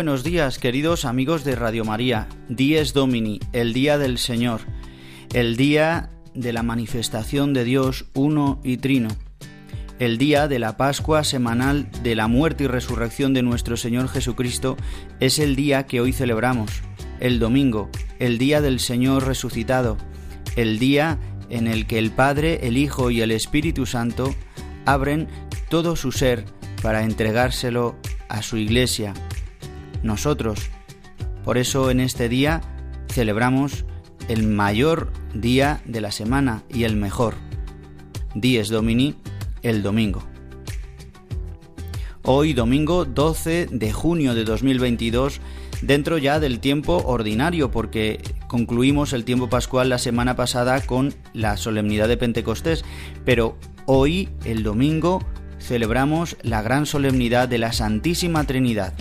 Buenos días, queridos amigos de Radio María. Dies Domini, el día del Señor, el día de la manifestación de Dios uno y trino, el día de la Pascua semanal de la muerte y resurrección de nuestro Señor Jesucristo, es el día que hoy celebramos, el domingo, el día del Señor resucitado, el día en el que el Padre, el Hijo y el Espíritu Santo abren todo su ser para entregárselo a su iglesia, nosotros. Por eso en este día celebramos el mayor día de la semana y el mejor. Dies Domini, el domingo. Hoy domingo 12 de junio de 2022, dentro ya del tiempo ordinario, porque concluimos el tiempo pascual la semana pasada con la solemnidad de Pentecostés, pero hoy, el domingo, celebramos la gran solemnidad de la Santísima Trinidad.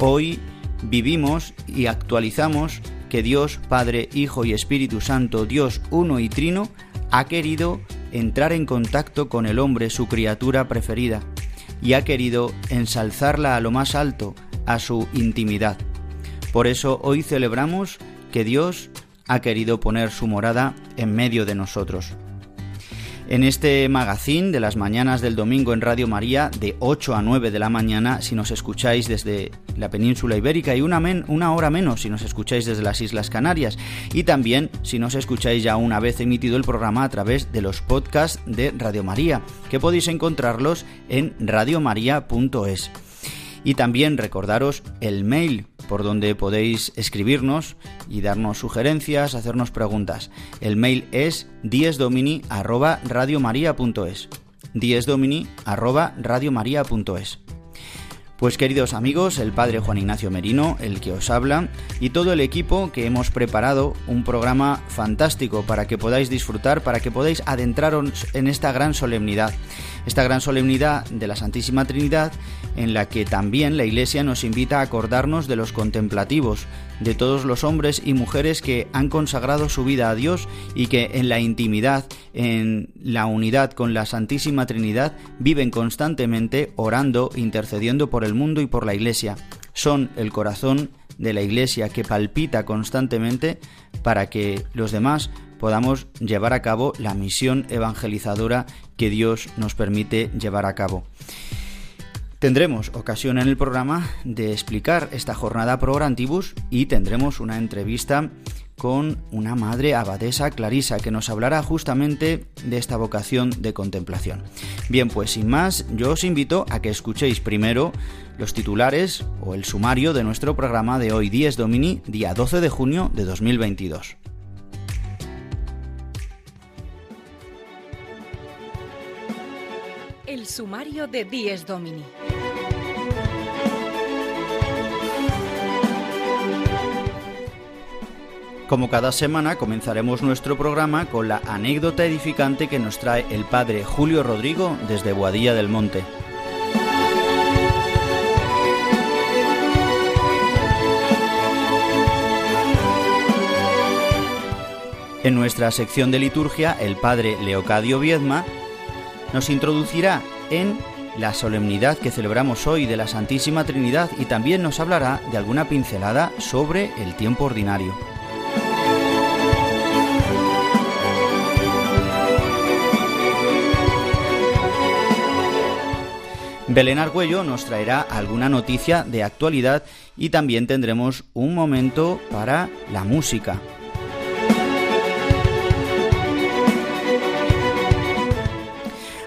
Hoy vivimos y actualizamos que Dios, Padre, Hijo y Espíritu Santo, Dios uno y trino, ha querido entrar en contacto con el hombre, su criatura preferida, y ha querido ensalzarla a lo más alto, a su intimidad. Por eso hoy celebramos que Dios ha querido poner su morada en medio de nosotros en este magazine de las mañanas del domingo en Radio María de 8 a 9 de la mañana si nos escucháis desde la península ibérica y una, una hora menos si nos escucháis desde las Islas Canarias y también si nos escucháis ya una vez emitido el programa a través de los podcasts de Radio María que podéis encontrarlos en radiomaria.es. Y también recordaros el mail por donde podéis escribirnos y darnos sugerencias, hacernos preguntas. El mail es diesdomini@radiomaria.es. diesdomini@radiomaria.es. Pues queridos amigos, el padre Juan Ignacio Merino, el que os habla, y todo el equipo que hemos preparado un programa fantástico para que podáis disfrutar, para que podáis adentraros en esta gran solemnidad esta gran solemnidad de la Santísima Trinidad en la que también la Iglesia nos invita a acordarnos de los contemplativos, de todos los hombres y mujeres que han consagrado su vida a Dios y que en la intimidad, en la unidad con la Santísima Trinidad, viven constantemente orando, intercediendo por el mundo y por la Iglesia. Son el corazón de la Iglesia que palpita constantemente para que los demás podamos llevar a cabo la misión evangelizadora que Dios nos permite llevar a cabo. Tendremos ocasión en el programa de explicar esta jornada pro Orantibus y tendremos una entrevista con una madre abadesa Clarisa que nos hablará justamente de esta vocación de contemplación. Bien, pues sin más, yo os invito a que escuchéis primero los titulares o el sumario de nuestro programa de hoy 10 Domini, día 12 de junio de 2022. El sumario de Dies Domini. Como cada semana comenzaremos nuestro programa con la anécdota edificante que nos trae el padre Julio Rodrigo desde Boadilla del Monte. En nuestra sección de liturgia, el padre Leocadio Viedma nos introducirá en la solemnidad que celebramos hoy de la Santísima Trinidad y también nos hablará de alguna pincelada sobre el tiempo ordinario. Belén Argüello nos traerá alguna noticia de actualidad y también tendremos un momento para la música,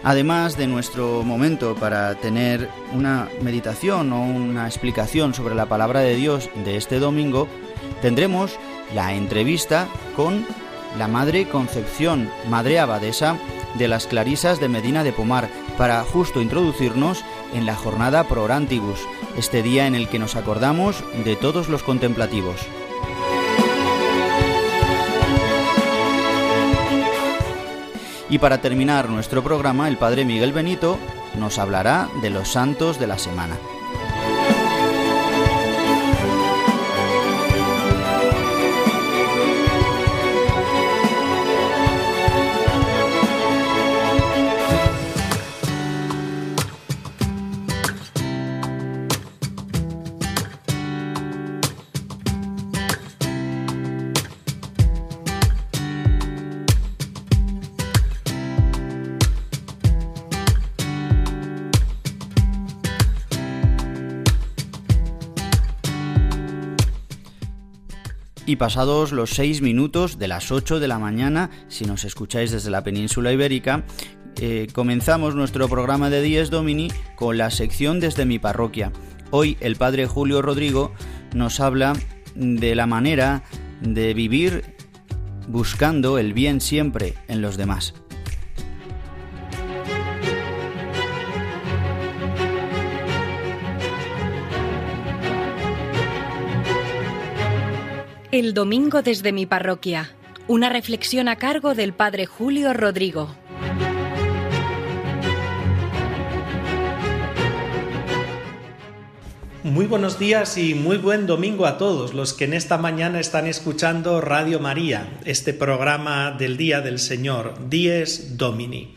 Además de nuestro momento para tener una meditación o una explicación sobre la palabra de Dios de este domingo, tendremos la entrevista con la Madre Concepción, Madre Abadesa de las Clarisas de Medina de Pomar, para justo introducirnos en la jornada Pro Orantibus, este día en el que nos acordamos de todos los contemplativos. Y para terminar nuestro programa, el Padre Miguel Benito nos hablará de los santos de la semana. Y pasados los seis minutos de las 8 de la mañana, si nos escucháis desde la península ibérica, eh, comenzamos nuestro programa de Dies Domini con la sección desde mi parroquia. Hoy el padre Julio Rodrigo nos habla de la manera de vivir buscando el bien siempre en los demás. El domingo desde mi parroquia. Una reflexión a cargo del Padre Julio Rodrigo. Muy buenos días y muy buen domingo a todos los que en esta mañana están escuchando Radio María, este programa del Día del Señor, Dies Domini.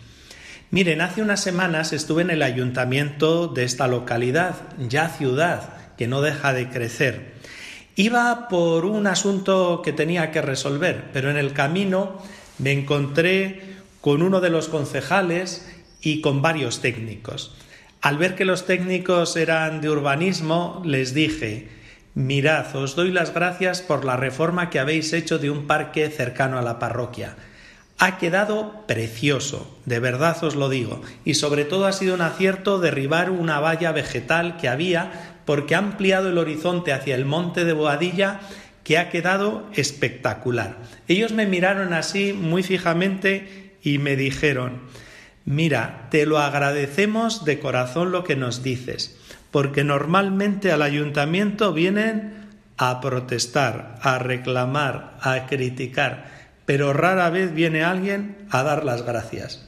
Miren, hace unas semanas estuve en el ayuntamiento de esta localidad, ya ciudad, que no deja de crecer. Iba por un asunto que tenía que resolver, pero en el camino me encontré con uno de los concejales y con varios técnicos. Al ver que los técnicos eran de urbanismo, les dije, mirad, os doy las gracias por la reforma que habéis hecho de un parque cercano a la parroquia. Ha quedado precioso, de verdad os lo digo, y sobre todo ha sido un acierto derribar una valla vegetal que había porque ha ampliado el horizonte hacia el monte de Boadilla que ha quedado espectacular. Ellos me miraron así muy fijamente y me dijeron, mira, te lo agradecemos de corazón lo que nos dices, porque normalmente al ayuntamiento vienen a protestar, a reclamar, a criticar, pero rara vez viene alguien a dar las gracias.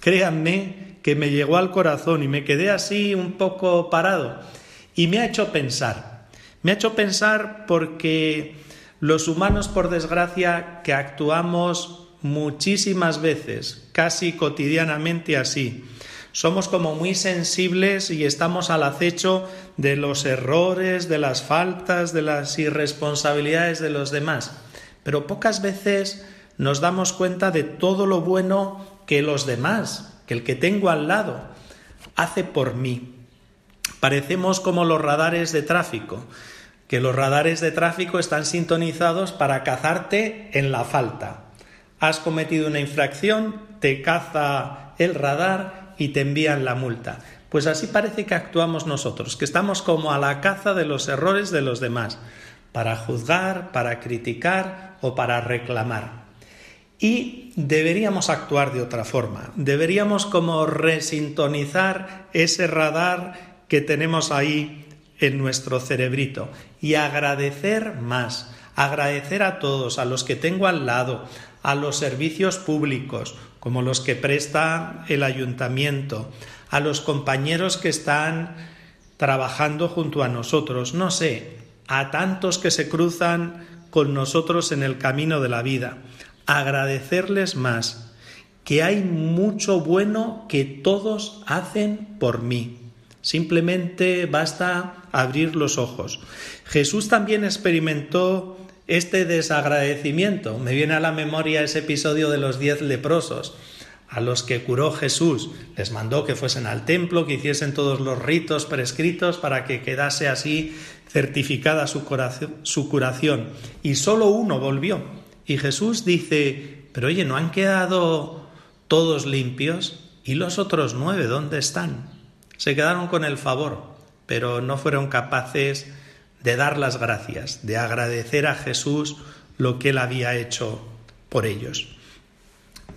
Créanme que me llegó al corazón y me quedé así un poco parado y me ha hecho pensar. Me ha hecho pensar porque los humanos, por desgracia, que actuamos muchísimas veces, casi cotidianamente así, somos como muy sensibles y estamos al acecho de los errores, de las faltas, de las irresponsabilidades de los demás. Pero pocas veces nos damos cuenta de todo lo bueno que los demás, que el que tengo al lado, hace por mí. Parecemos como los radares de tráfico, que los radares de tráfico están sintonizados para cazarte en la falta. Has cometido una infracción, te caza el radar y te envían la multa. Pues así parece que actuamos nosotros, que estamos como a la caza de los errores de los demás, para juzgar, para criticar o para reclamar. Y deberíamos actuar de otra forma, deberíamos como resintonizar ese radar que tenemos ahí en nuestro cerebrito. Y agradecer más, agradecer a todos, a los que tengo al lado, a los servicios públicos, como los que presta el ayuntamiento, a los compañeros que están trabajando junto a nosotros, no sé, a tantos que se cruzan con nosotros en el camino de la vida, agradecerles más, que hay mucho bueno que todos hacen por mí. Simplemente basta abrir los ojos. Jesús también experimentó este desagradecimiento. Me viene a la memoria ese episodio de los diez leprosos. a los que curó Jesús, les mandó que fuesen al templo, que hiciesen todos los ritos prescritos para que quedase así certificada su, su curación. Y solo uno volvió. Y Jesús dice, pero oye, ¿no han quedado todos limpios? ¿Y los otros nueve dónde están? Se quedaron con el favor, pero no fueron capaces de dar las gracias, de agradecer a Jesús lo que él había hecho por ellos.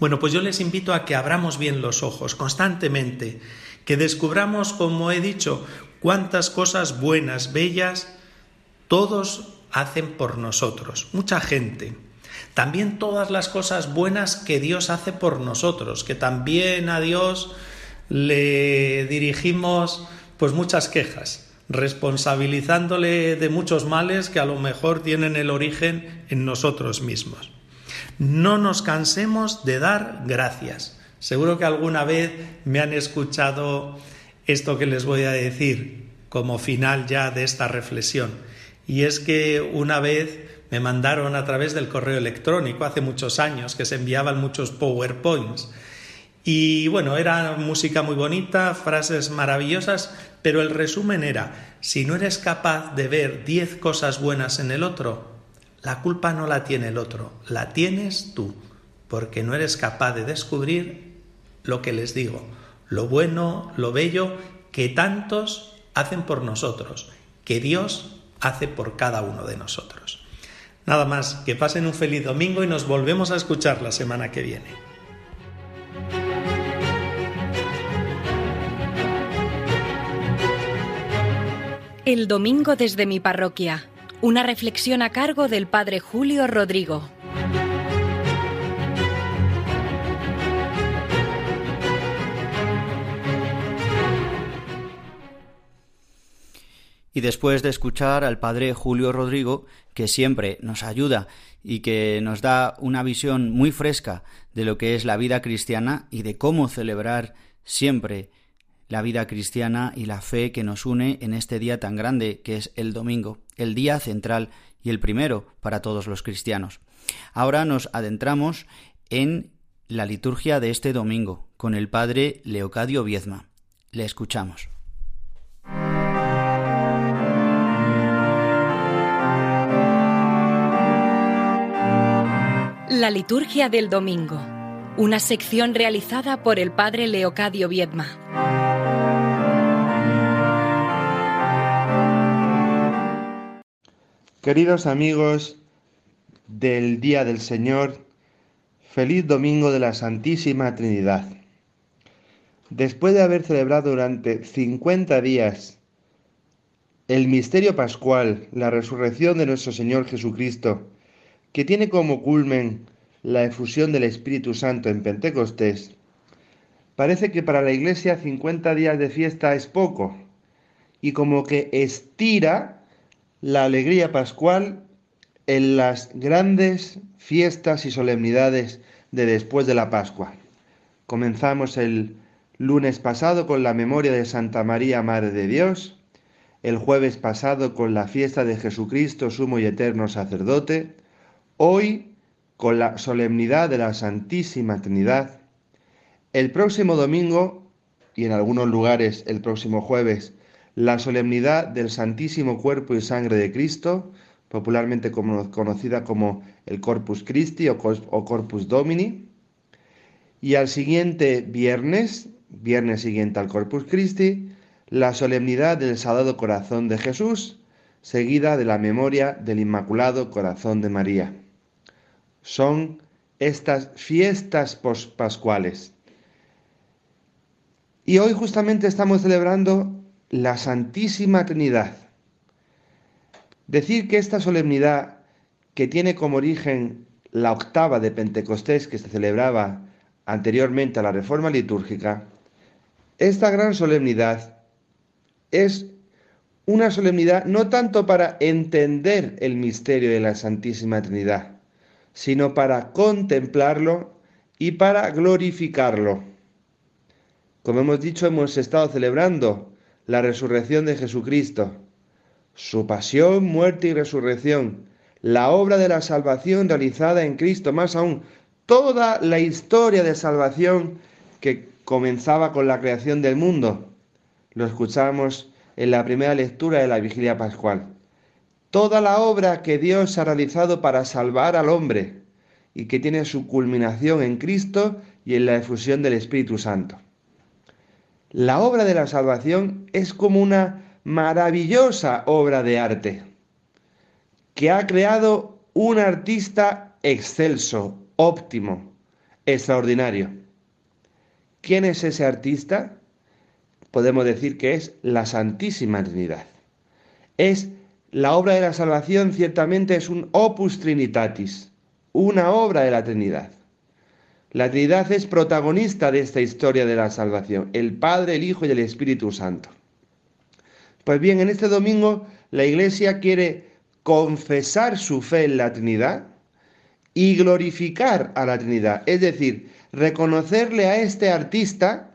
Bueno, pues yo les invito a que abramos bien los ojos constantemente, que descubramos, como he dicho, cuántas cosas buenas, bellas, todos hacen por nosotros, mucha gente. También todas las cosas buenas que Dios hace por nosotros, que también a Dios le dirigimos pues muchas quejas, responsabilizándole de muchos males que a lo mejor tienen el origen en nosotros mismos. No nos cansemos de dar gracias. Seguro que alguna vez me han escuchado esto que les voy a decir como final ya de esta reflexión. Y es que una vez me mandaron a través del correo electrónico, hace muchos años, que se enviaban muchos PowerPoints. Y bueno, era música muy bonita, frases maravillosas, pero el resumen era, si no eres capaz de ver diez cosas buenas en el otro, la culpa no la tiene el otro, la tienes tú, porque no eres capaz de descubrir lo que les digo, lo bueno, lo bello que tantos hacen por nosotros, que Dios hace por cada uno de nosotros. Nada más, que pasen un feliz domingo y nos volvemos a escuchar la semana que viene. El domingo desde mi parroquia una reflexión a cargo del Padre Julio Rodrigo. Y después de escuchar al Padre Julio Rodrigo, que siempre nos ayuda y que nos da una visión muy fresca de lo que es la vida cristiana y de cómo celebrar siempre la vida cristiana y la fe que nos une en este día tan grande que es el domingo, el día central y el primero para todos los cristianos. Ahora nos adentramos en la liturgia de este domingo con el padre Leocadio Viezma. Le escuchamos. La liturgia del domingo, una sección realizada por el padre Leocadio Viedma. Queridos amigos del Día del Señor, feliz domingo de la Santísima Trinidad. Después de haber celebrado durante 50 días el misterio pascual, la resurrección de nuestro Señor Jesucristo, que tiene como culmen la efusión del Espíritu Santo en Pentecostés, parece que para la Iglesia 50 días de fiesta es poco y como que estira la alegría pascual en las grandes fiestas y solemnidades de después de la Pascua. Comenzamos el lunes pasado con la memoria de Santa María, Madre de Dios, el jueves pasado con la fiesta de Jesucristo, sumo y eterno sacerdote, hoy con la solemnidad de la Santísima Trinidad, el próximo domingo y en algunos lugares el próximo jueves la solemnidad del Santísimo Cuerpo y Sangre de Cristo, popularmente conocida como el Corpus Christi o, Corpus Domini, y al siguiente viernes, viernes siguiente al Corpus Christi, la solemnidad del Sagrado Corazón de Jesús, seguida de la memoria del Inmaculado Corazón de María. Son estas fiestas pascuales. Y hoy justamente estamos celebrando la Santísima Trinidad. Decir que esta solemnidad, que tiene como origen la octava de Pentecostés que se celebraba anteriormente a la reforma litúrgica, esta gran solemnidad es una solemnidad no tanto para entender el misterio de la Santísima Trinidad, sino para contemplarlo y para glorificarlo. Como hemos dicho, hemos estado celebrando la resurrección de Jesucristo, su pasión, muerte y resurrección, la obra de la salvación realizada en Cristo, más aún, toda la historia de salvación que comenzaba con la creación del mundo. Lo escuchamos en la primera lectura de la vigilia pascual. Toda la obra que Dios ha realizado para salvar al hombre y que tiene su culminación en Cristo y en la efusión del Espíritu Santo. La obra de la salvación es como una maravillosa obra de arte que ha creado un artista excelso, óptimo, extraordinario. ¿Quién es ese artista? Podemos decir que es la Santísima Trinidad. Es la obra de la salvación, ciertamente es un opus trinitatis, una obra de la Trinidad. La Trinidad es protagonista de esta historia de la salvación, el Padre, el Hijo y el Espíritu Santo. Pues bien, en este domingo la Iglesia quiere confesar su fe en la Trinidad y glorificar a la Trinidad, es decir, reconocerle a este artista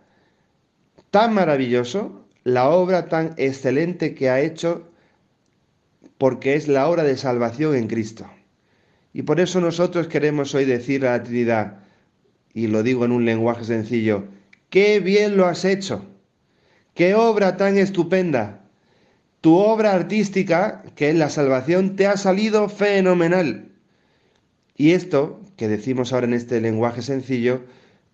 tan maravilloso la obra tan excelente que ha hecho porque es la obra de salvación en Cristo. Y por eso nosotros queremos hoy decir a la Trinidad, y lo digo en un lenguaje sencillo, qué bien lo has hecho, qué obra tan estupenda, tu obra artística, que es la salvación, te ha salido fenomenal. Y esto, que decimos ahora en este lenguaje sencillo,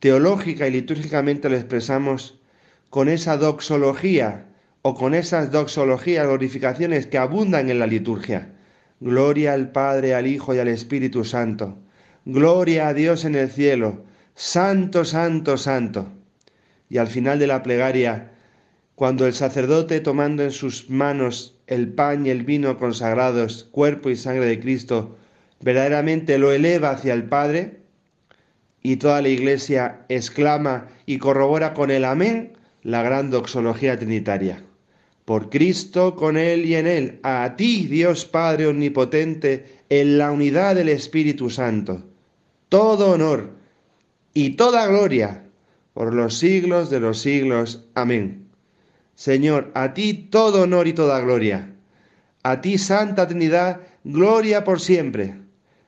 teológica y litúrgicamente lo expresamos con esa doxología o con esas doxologías, glorificaciones que abundan en la liturgia. Gloria al Padre, al Hijo y al Espíritu Santo. Gloria a Dios en el cielo. Santo, santo, santo. Y al final de la plegaria, cuando el sacerdote, tomando en sus manos el pan y el vino consagrados, cuerpo y sangre de Cristo, verdaderamente lo eleva hacia el Padre, y toda la iglesia exclama y corrobora con el amén la gran doxología trinitaria. Por Cristo, con Él y en Él, a ti, Dios Padre Omnipotente, en la unidad del Espíritu Santo, todo honor y toda gloria por los siglos de los siglos. Amén. Señor, a ti todo honor y toda gloria. A ti, Santa Trinidad, gloria por siempre.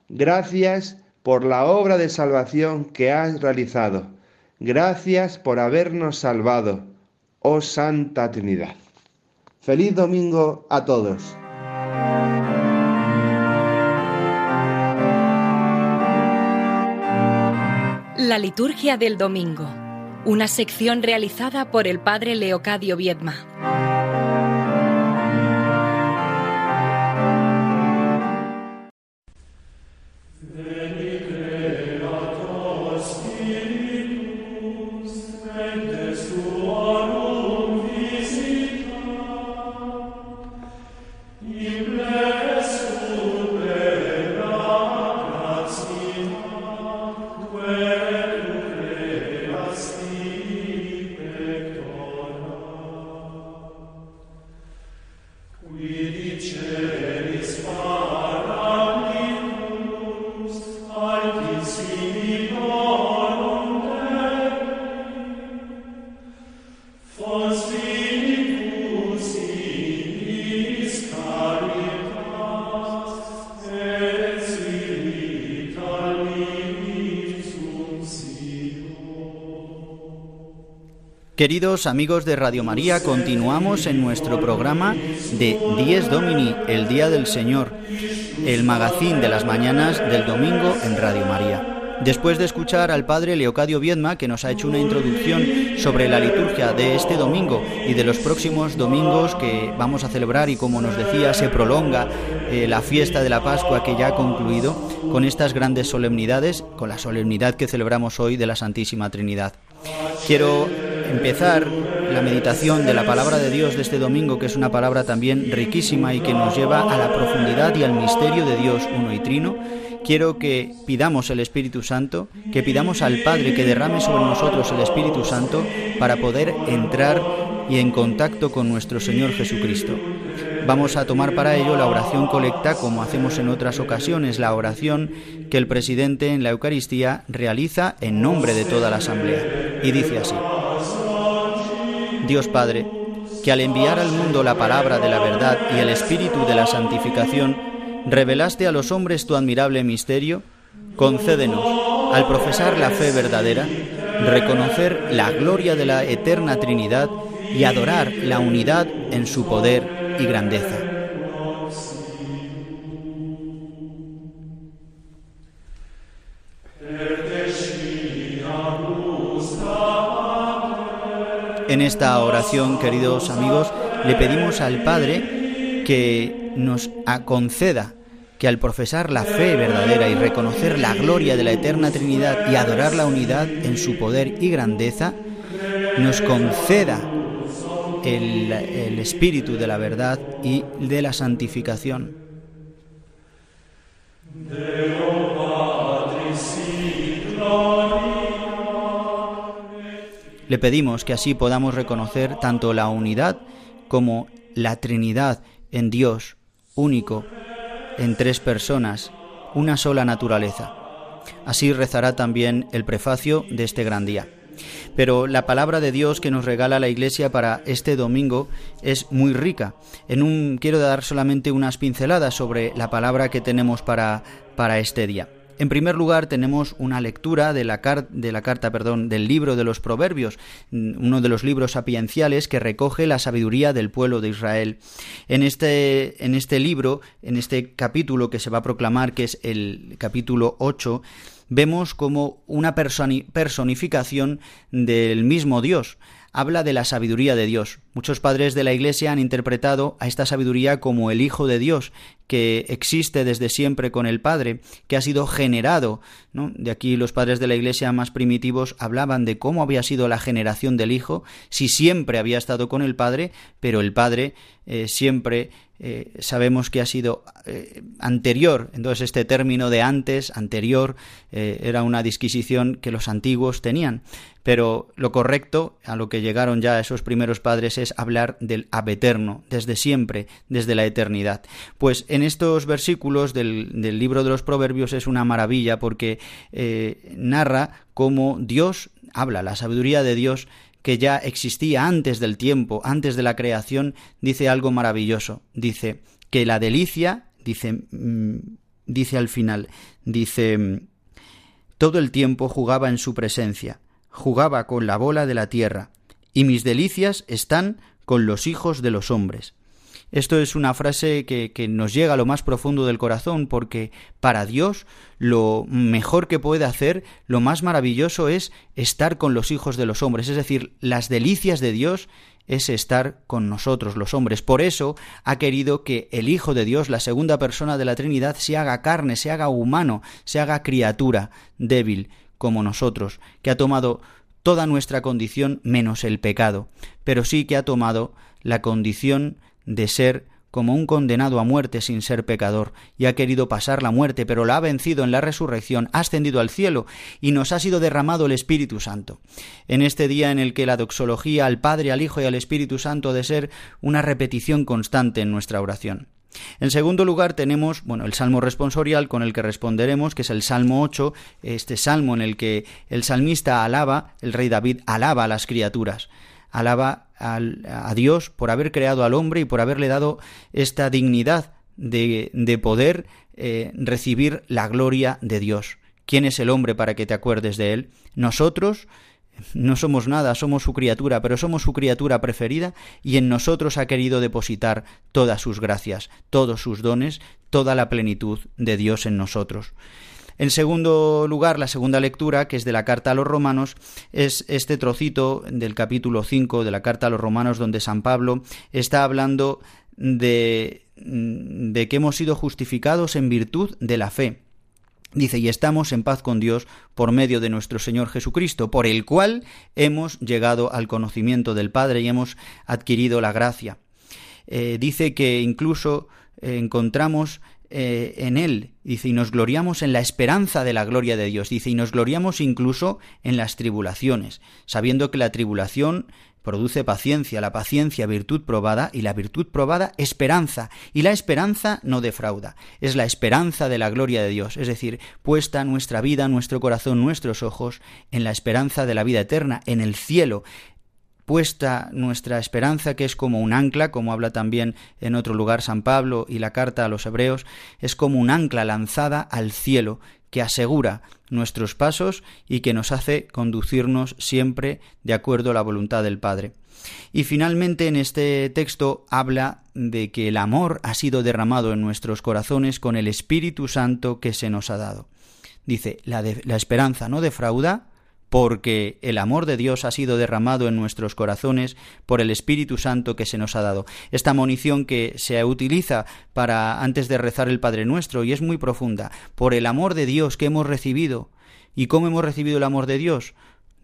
Gracias por la obra de salvación que has realizado. Gracias por habernos salvado, oh Santa Trinidad. Feliz domingo a todos. La liturgia del domingo una sección realizada por el padre Leocadio Viedma. Amigos de Radio María, continuamos en nuestro programa de Dies Domini, el Día del Señor, el magazín de las mañanas del domingo en Radio María. Después de escuchar al padre Leocadio Viedma, que nos ha hecho una introducción sobre la liturgia de este domingo y de los próximos domingos que vamos a celebrar y como nos decía, se prolonga eh, la fiesta de la Pascua que ya ha concluido con estas grandes solemnidades, con la solemnidad que celebramos hoy de la Santísima Trinidad. Quiero empezar la meditación de la palabra de Dios de este domingo, que es una palabra también riquísima y que nos lleva a la profundidad y al misterio de Dios uno y trino, quiero que pidamos el Espíritu Santo, que pidamos al Padre que derrame sobre nosotros el Espíritu Santo para poder entrar y en contacto con nuestro Señor Jesucristo. Vamos a tomar para ello la oración colecta como hacemos en otras ocasiones, la oración que el presidente en la Eucaristía realiza en nombre de toda la Asamblea. Y dice así. Dios Padre, que al enviar al mundo la palabra de la verdad y el espíritu de la santificación, revelaste a los hombres tu admirable misterio, concédenos Al profesar la fe verdadera, reconocer la gloria de la eterna Trinidad y adorar la unidad en su poder y grandeza. En esta oración, queridos amigos, le pedimos al Padre que nos conceda que al profesar la fe verdadera y reconocer la gloria de la eterna Trinidad y adorar la unidad en su poder y grandeza, nos conceda el, el espíritu de la verdad y de la santificación. Le pedimos que así podamos reconocer tanto la unidad como la Trinidad en Dios único, en tres personas, una sola naturaleza. Así rezará también el prefacio de este gran día. Pero la palabra de Dios que nos regala la Iglesia para este domingo es muy rica. En un quiero dar solamente unas pinceladas sobre la palabra que tenemos para para este día. En primer lugar, tenemos una lectura de la, carta perdón, del libro de los Proverbios, mm, uno de los libros sapienciales que recoge la sabiduría del pueblo de Israel. En este, en este libro, en este capítulo que se va a proclamar, que es el capítulo 8, vemos como una personificación del mismo Dios habla de la sabiduría de Dios. Muchos padres de la Iglesia han interpretado a esta sabiduría como el Hijo de Dios, que existe desde siempre con el Padre, que ha sido generado. De aquí los padres de la Iglesia más primitivos hablaban de cómo había sido la generación del Hijo, si siempre había estado con el Padre, pero el Padre eh, siempre eh, sabemos que ha sido eh, anterior. Entonces este término de antes, anterior, era una disquisición que los antiguos tenían. Pero lo correcto, a lo que llegaron ya esos primeros padres, es hablar del abeterno, desde siempre, desde la eternidad. Pues en estos versículos del, libro de los Proverbios es una maravilla porque eh, narra cómo Dios habla, la sabiduría de Dios que ya existía antes del tiempo, antes de la creación, dice algo maravilloso. Dice que la delicia, dice, mm, dice al final, dice, mm, todo el tiempo jugaba en su presencia jugaba con la bola de la tierra, y mis delicias están con los hijos de los hombres. Esto es una frase que, nos llega a lo más profundo del corazón, porque para Dios lo mejor que puede hacer, lo más maravilloso es estar con los hijos de los hombres, es decir, las delicias de Dios es estar con nosotros los hombres. Por eso ha querido que el Hijo de Dios, la segunda persona de la Trinidad, se haga carne, se haga humano, se haga criatura débil, como nosotros, que ha tomado toda nuestra condición menos el pecado, pero sí que ha tomado la condición de ser como un condenado a muerte sin ser pecador, y ha querido pasar la muerte, pero la ha vencido en la resurrección, ha ascendido al cielo, y nos ha sido derramado el Espíritu Santo. En este día en el que la doxología al Padre, al Hijo y al Espíritu Santo de ser una repetición constante en nuestra oración. En segundo lugar tenemos, bueno, el salmo responsorial con el que responderemos, que es el Salmo 8, este salmo en el que el salmista alaba, el rey David alaba a las criaturas, alaba a Dios por haber creado al hombre y por haberle dado esta dignidad de, de poder eh, recibir la gloria de Dios. ¿Quién es el hombre para que te acuerdes de él? Nosotros no somos nada, somos su criatura, pero somos su criatura preferida y en nosotros ha querido depositar todas sus gracias, todos sus dones, toda la plenitud de Dios en nosotros. En segundo lugar, la segunda lectura, que es de la carta a los romanos, es este trocito del capítulo 5 de la carta a los romanos donde San Pablo está hablando de, de que hemos sido justificados en virtud de la fe. Dice, y estamos en paz con Dios por medio de nuestro Señor Jesucristo, por el cual hemos llegado al conocimiento del Padre y hemos adquirido la gracia. Eh, dice que incluso encontramos eh, en Él, dice, y nos gloriamos en la esperanza de la gloria de Dios, dice, y nos gloriamos incluso en las tribulaciones, sabiendo que la tribulación produce paciencia, la paciencia virtud probada y la virtud probada esperanza, y la esperanza no defrauda, es la esperanza de la gloria de Dios, es decir, puesta nuestra vida, nuestro corazón, nuestros ojos en la esperanza de la vida eterna, en el cielo, puesta nuestra esperanza, que es como un ancla, como habla también en otro lugar San Pablo y la carta a los hebreos, es como un ancla lanzada al cielo, que asegura nuestros pasos y que nos hace conducirnos siempre de acuerdo a la voluntad del Padre. Y finalmente en este texto habla de que el amor ha sido derramado en nuestros corazones con el Espíritu Santo que se nos ha dado. Dice, la, la esperanza no defrauda, porque el amor de Dios ha sido derramado en nuestros corazones por el Espíritu Santo que se nos ha dado. Esta munición que se utiliza para antes de rezar el Padre Nuestro y es muy profunda, por el amor de Dios que hemos recibido. ¿Y cómo hemos recibido el amor de Dios?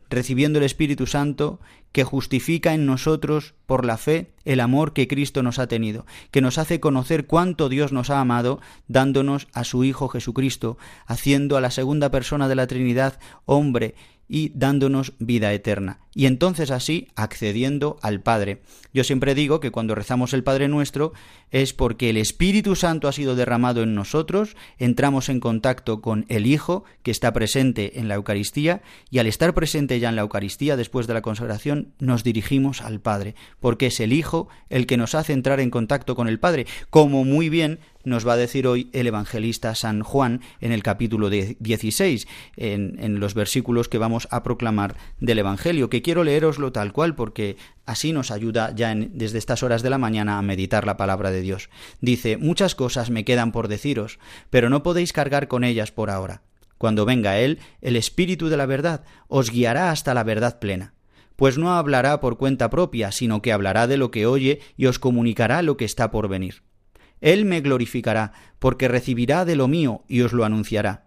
Recibiendo el Espíritu Santo que justifica en nosotros por la fe el amor que Cristo nos ha tenido, que nos hace conocer cuánto Dios nos ha amado, dándonos a su Hijo Jesucristo, haciendo a la segunda persona de la Trinidad hombre y dándonos vida eterna. Y entonces así accediendo al Padre. Yo siempre digo que cuando rezamos el Padre nuestro es porque el Espíritu Santo ha sido derramado en nosotros, entramos en contacto con el Hijo que está presente en la Eucaristía y al estar presente ya en la Eucaristía después de la consagración nos dirigimos al Padre, porque es el Hijo el que nos hace entrar en contacto con el Padre, como muy bien nos va a decir hoy el evangelista San Juan en el capítulo 16, en, en, los versículos que vamos a proclamar del Evangelio, que quiero leeroslo tal cual porque así nos ayuda ya desde estas horas de la mañana a meditar la palabra de Dios. Dice, muchas cosas me quedan por deciros, pero no podéis cargar con ellas por ahora. Cuando venga Él, el Espíritu de la verdad os guiará hasta la verdad plena pues no hablará por cuenta propia, sino que hablará de lo que oye y os comunicará lo que está por venir. Él me glorificará, porque recibirá de lo mío y os lo anunciará.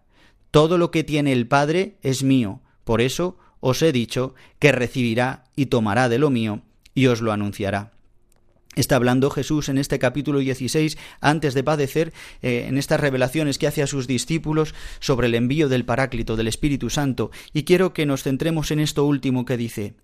Todo lo que tiene el Padre es mío, por eso os he dicho que recibirá y tomará de lo mío y os lo anunciará. Está hablando Jesús en este capítulo 16, antes de padecer, eh, en estas revelaciones que hace a sus discípulos sobre el envío del Paráclito, del Espíritu Santo, y quiero que nos centremos en esto último que dice.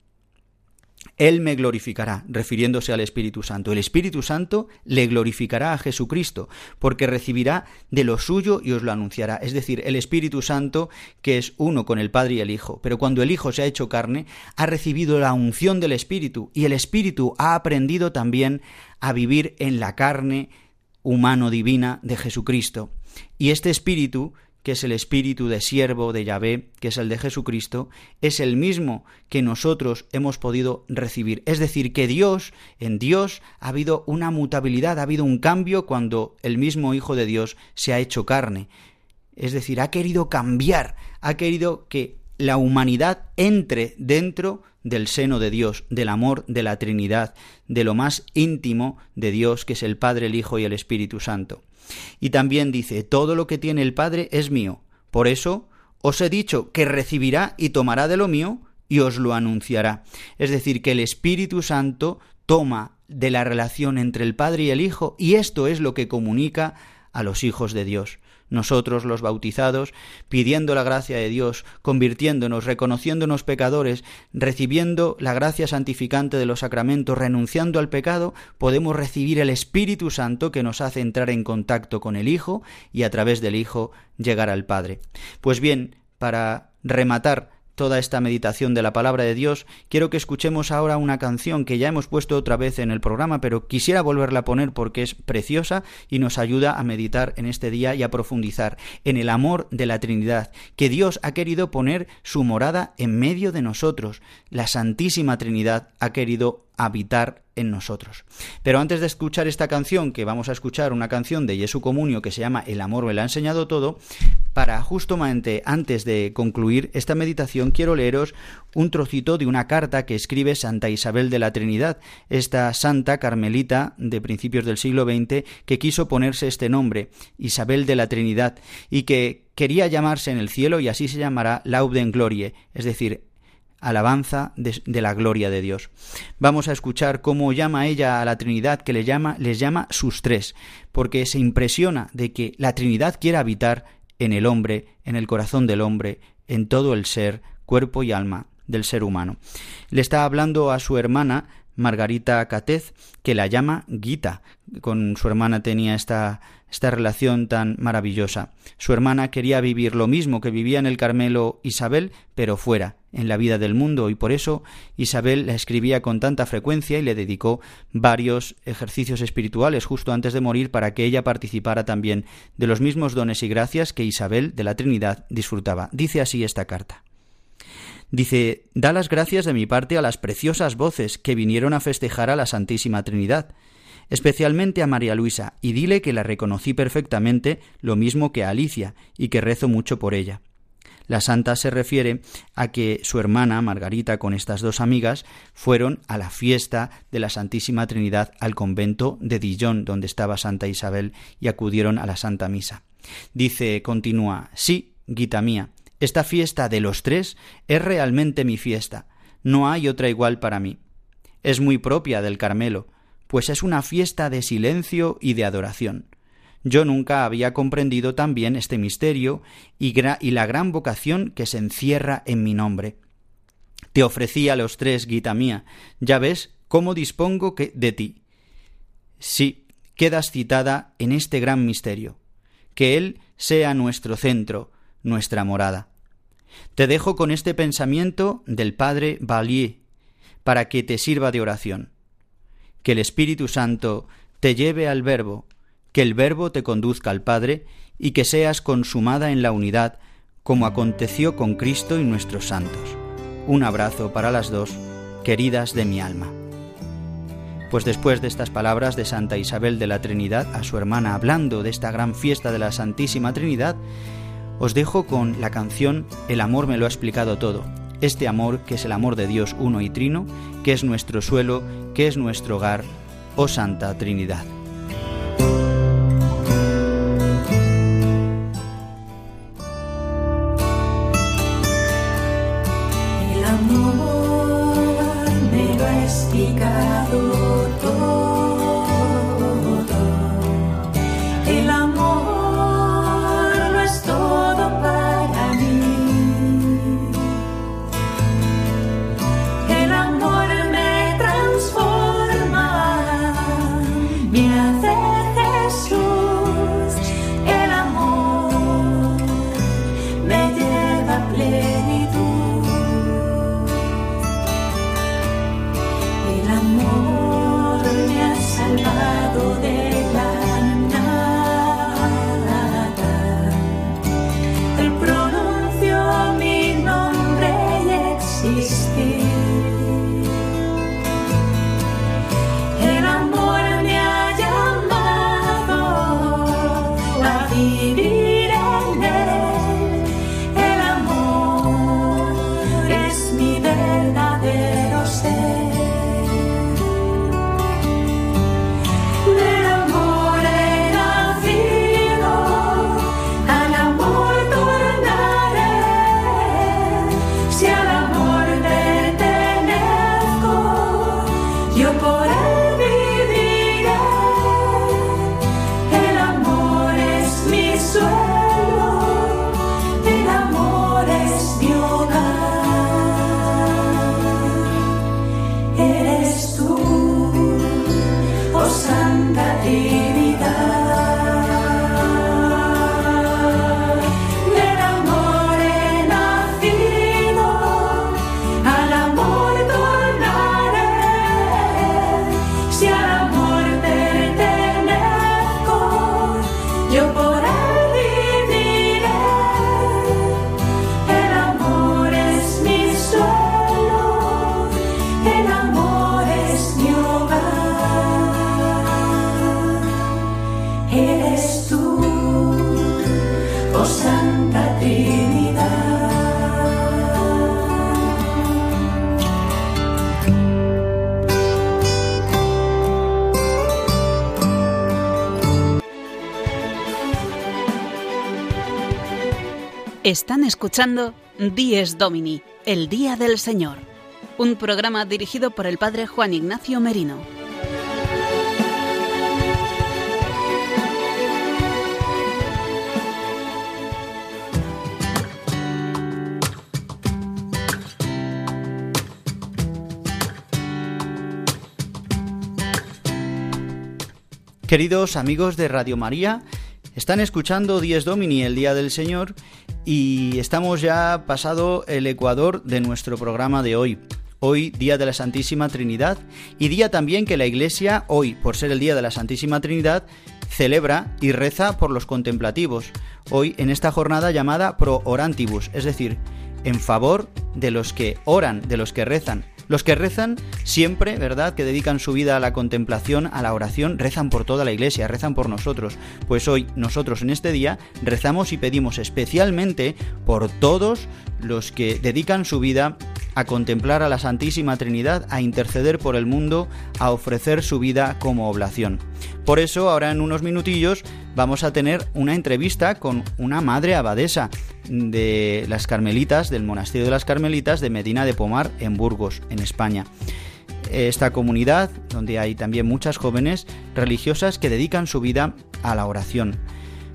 Él me glorificará, refiriéndose al Espíritu Santo. El Espíritu Santo le glorificará a Jesucristo, porque recibirá de lo suyo y os lo anunciará. Es decir, el Espíritu Santo, que es uno con el Padre y el Hijo. Pero cuando el Hijo se ha hecho carne, ha recibido la unción del Espíritu, y el Espíritu ha aprendido también a vivir en la carne humano-divina de Jesucristo. Y este Espíritu que es el espíritu de siervo de Yahvé, que es el de Jesucristo, es el mismo que nosotros hemos podido recibir. Es decir, que Dios, en Dios ha habido una mutabilidad, ha habido un cambio cuando el mismo Hijo de Dios se ha hecho carne. Es decir, ha querido cambiar, ha querido que la humanidad entre dentro del seno de Dios, del amor de la Trinidad, de lo más íntimo de Dios, que es el Padre, el Hijo y el Espíritu Santo. Y también dice, todo lo que tiene el Padre es mío. Por eso os he dicho que recibirá y tomará de lo mío y os lo anunciará. Es decir, que el Espíritu Santo toma de la relación entre el Padre y el Hijo y esto es lo que comunica a los hijos de Dios nosotros los bautizados, pidiendo la gracia de Dios, convirtiéndonos, reconociéndonos pecadores, recibiendo la gracia santificante de los sacramentos, renunciando al pecado, podemos recibir el Espíritu Santo que nos hace entrar en contacto con el Hijo y a través del Hijo llegar al Padre. Pues bien, para rematar toda esta meditación de la palabra de Dios, quiero que escuchemos ahora una canción que ya hemos puesto otra vez en el programa, pero quisiera volverla a poner porque es preciosa y nos ayuda a meditar en este día y a profundizar en el amor de la Trinidad, que Dios ha querido poner su morada en medio de nosotros. La Santísima Trinidad ha querido habitar en nosotros. Pero antes de escuchar esta canción, que vamos a escuchar una canción de Jesu Comunio que se llama El amor me lo ha enseñado todo, para justamente antes de concluir esta meditación quiero leeros un trocito de una carta que escribe Santa Isabel de la Trinidad, esta santa carmelita de principios del siglo XX que quiso ponerse este nombre, Isabel de la Trinidad, y que quería llamarse en el cielo y así se llamará Lauden Glorie, es decir, alabanza de, la gloria de Dios. Vamos a escuchar cómo llama ella a la Trinidad, que le llama, les llama sus tres, porque se impresiona de que la Trinidad quiere habitar en el hombre, en el corazón del hombre, en todo el ser, cuerpo y alma del ser humano. Le está hablando a su hermana Margarita Catez, que la llama Gita. Con su hermana tenía esta, esta relación tan maravillosa. Su hermana quería vivir lo mismo que vivía en el Carmelo Isabel, pero fuera, en la vida del mundo, y por eso Isabel la escribía con tanta frecuencia y le dedicó varios ejercicios espirituales justo antes de morir para que ella participara también de los mismos dones y gracias que Isabel de la Trinidad disfrutaba. Dice así esta carta. Dice, da las gracias de mi parte a las preciosas voces que vinieron a festejar a la Santísima Trinidad, especialmente a María Luisa, y dile que la reconocí perfectamente, lo mismo que a Alicia, y que rezo mucho por ella. La santa se refiere a que su hermana Margarita con estas dos amigas fueron a la fiesta de la Santísima Trinidad al convento de Dijon, donde estaba Santa Isabel, y acudieron a la Santa Misa. Dice, continúa, sí, guita mía, esta fiesta de los tres es realmente mi fiesta. No hay otra igual para mí. Es muy propia del Carmelo, pues es una fiesta de silencio y de adoración. Yo nunca había comprendido tan bien este misterio y, la gran vocación que se encierra en mi nombre. Te ofrecí a los tres, guita mía. Ya ves cómo dispongo que de ti. Sí, quedas citada en este gran misterio. Que Él sea nuestro centro, nuestra morada. Te dejo con este pensamiento del Padre Valier para que te sirva de oración. Que el Espíritu Santo te lleve al Verbo, que el Verbo te conduzca al Padre y que seas consumada en la unidad, como aconteció con Cristo y nuestros santos. Un abrazo para las dos, queridas de mi alma. Pues después de estas palabras de Santa Isabel de la Trinidad a su hermana hablando de esta gran fiesta de la Santísima Trinidad, os dejo con la canción El amor me lo ha explicado todo. Este amor que es el amor de Dios uno y trino, que es nuestro suelo, que es nuestro hogar, oh Santa Trinidad. Están escuchando Dies Domini, el Día del Señor, un programa dirigido por el Padre Juan Ignacio Merino. Queridos amigos de Radio María, están escuchando Dies Domini, el Día del Señor, y estamos ya pasado el ecuador de nuestro programa de hoy. Hoy, Día de la Santísima Trinidad, y día también que la Iglesia, hoy, por ser el Día de la Santísima Trinidad, celebra y reza por los contemplativos, hoy en esta jornada llamada Pro Orantibus, es decir, en favor de los que oran, de los que rezan, los que rezan siempre, ¿verdad? Que dedican su vida a la contemplación, a la oración, rezan por toda la iglesia, rezan por nosotros. Pues hoy nosotros en este día rezamos y pedimos especialmente por todos los que dedican su vida a contemplar a la Santísima Trinidad, a interceder por el mundo, a ofrecer su vida como oblación. Por eso, ahora en unos minutillos vamos a tener una entrevista con una madre abadesa de las Carmelitas, del Monasterio de las Carmelitas de Medina de Pomar, en Burgos, en España. Esta comunidad, donde hay también muchas jóvenes religiosas que dedican su vida a la oración.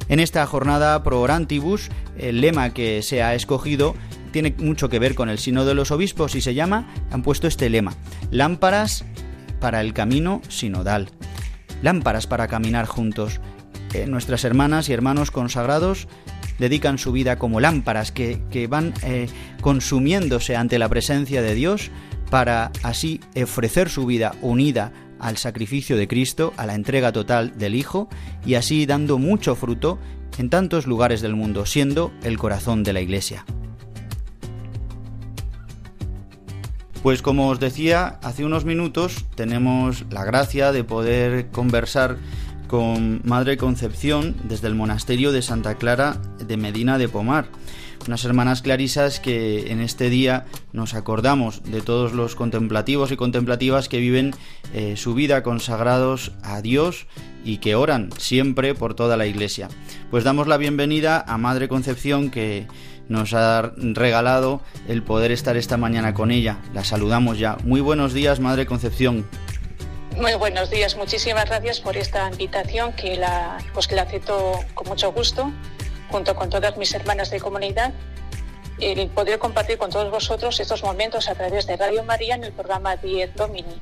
En esta jornada Pro Orantibus, el lema que se ha escogido tiene mucho que ver con el Sino de los Obispos y se llama, han puesto este lema, lámparas para el camino sinodal, lámparas para caminar juntos. Eh, nuestras hermanas y hermanos consagrados dedican su vida como lámparas que, van eh, consumiéndose ante la presencia de Dios para así ofrecer su vida unida al sacrificio de Cristo, a la entrega total del Hijo, y así dando mucho fruto en tantos lugares del mundo, siendo el corazón de la Iglesia. Pues como os decía hace unos minutos, tenemos la gracia de poder conversar con Madre Concepción desde el monasterio de Santa Clara de Medina de Pomar. Unas hermanas clarisas que en este día nos acordamos de todos los contemplativos y contemplativas que viven eh, su vida consagrados a Dios y que oran siempre por toda la iglesia. Pues damos la bienvenida a Madre Concepción que nos ha regalado el poder estar esta mañana con ella. La saludamos ya. Muy buenos días, Madre Concepción. Muy buenos días, muchísimas gracias por esta invitación que la, pues que la acepto con mucho gusto, junto con todas mis hermanas de comunidad, el poder compartir con todos vosotros estos momentos a través de Radio María en el programa 10 Domini.